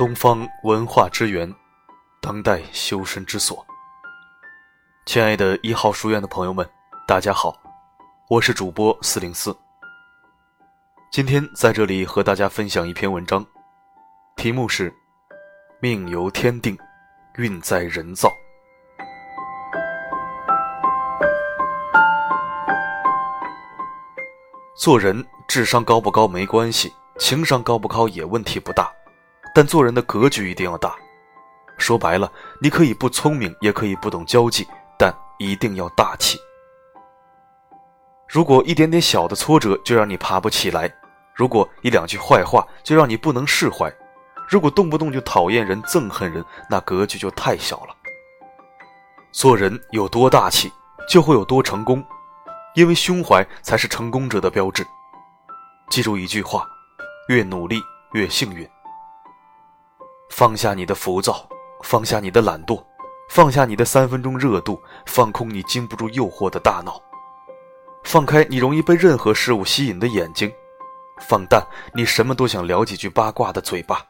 东方文化之源，当代修身之所。亲爱的一号书院的朋友们，大家好，我是主播四零四。今天在这里和大家分享一篇文章，题目是“命由天定，运在人造”。做人智商高不高没关系，情商高不高也问题不大，但做人的格局一定要大。说白了，你可以不聪明，也可以不懂交际，但一定要大气。如果一点点小的挫折就让你爬不起来，如果一两句坏话就让你不能释怀，如果动不动就讨厌人、憎恨人，那格局就太小了。做人有多大气，就会有多成功。因为胸怀才是成功者的标志。记住一句话：越努力越幸运。放下你的浮躁，放下你的懒惰，放下你的三分钟热度，放空你经不住诱惑的大脑，放开你容易被任何事物吸引的眼睛，放淡你什么都想聊几句八卦的嘴巴。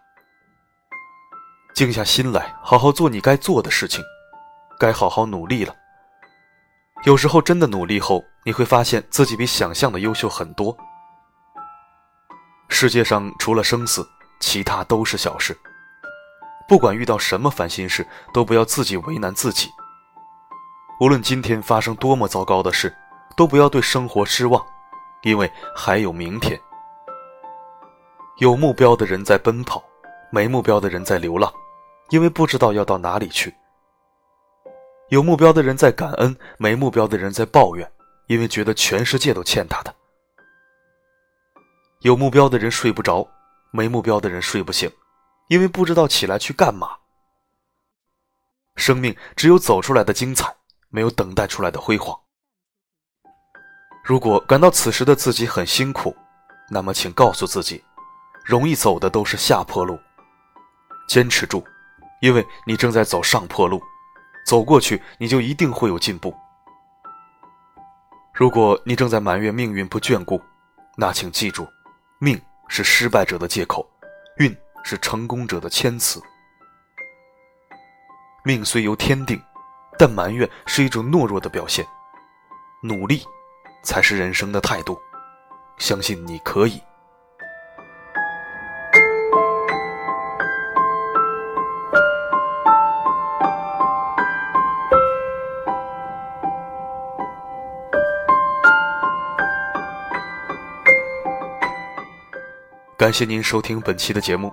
静下心来，好好做你该做的事情，该好好努力了。有时候真的努力后，你会发现自己比想象的优秀很多。世界上除了生死，其他都是小事。不管遇到什么烦心事，都不要自己为难自己。无论今天发生多么糟糕的事，都不要对生活失望，因为还有明天。有目标的人在奔跑，没目标的人在流浪，因为不知道要到哪里去。有目标的人在感恩，没目标的人在抱怨，因为觉得全世界都欠他的。有目标的人睡不着，没目标的人睡不醒，因为不知道起来去干嘛。生命只有走出来的精彩，没有等待出来的辉煌。如果感到此时的自己很辛苦，那么请告诉自己，容易走的都是下坡路，坚持住，因为你正在走上坡路。走过去，你就一定会有进步。如果你正在埋怨命运不眷顾，那请记住，命是失败者的借口，是成功者的谦词。命虽由天定，但埋怨是一种懦弱的表现，努力才是人生的态度。相信你可以。感谢您收听本期的节目。